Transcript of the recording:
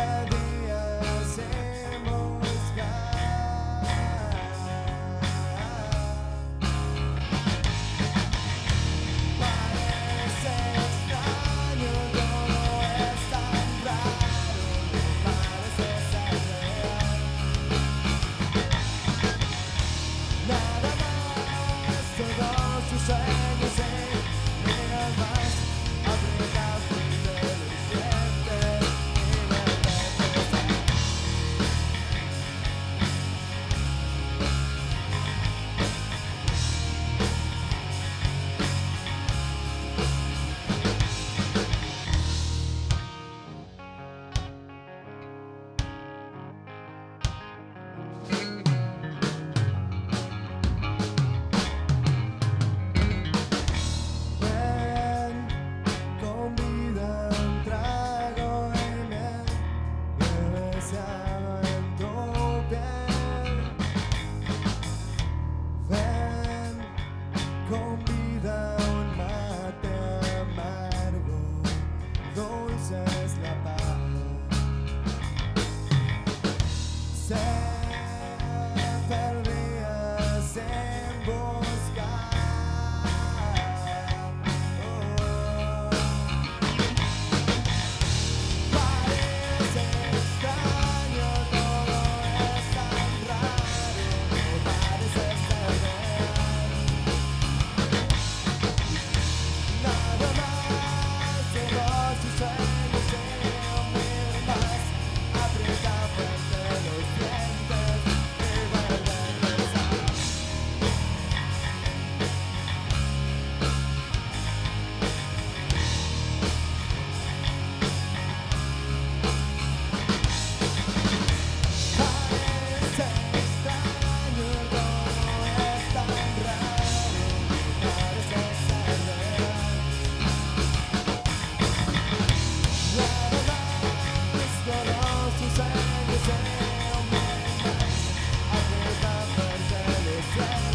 had home I've never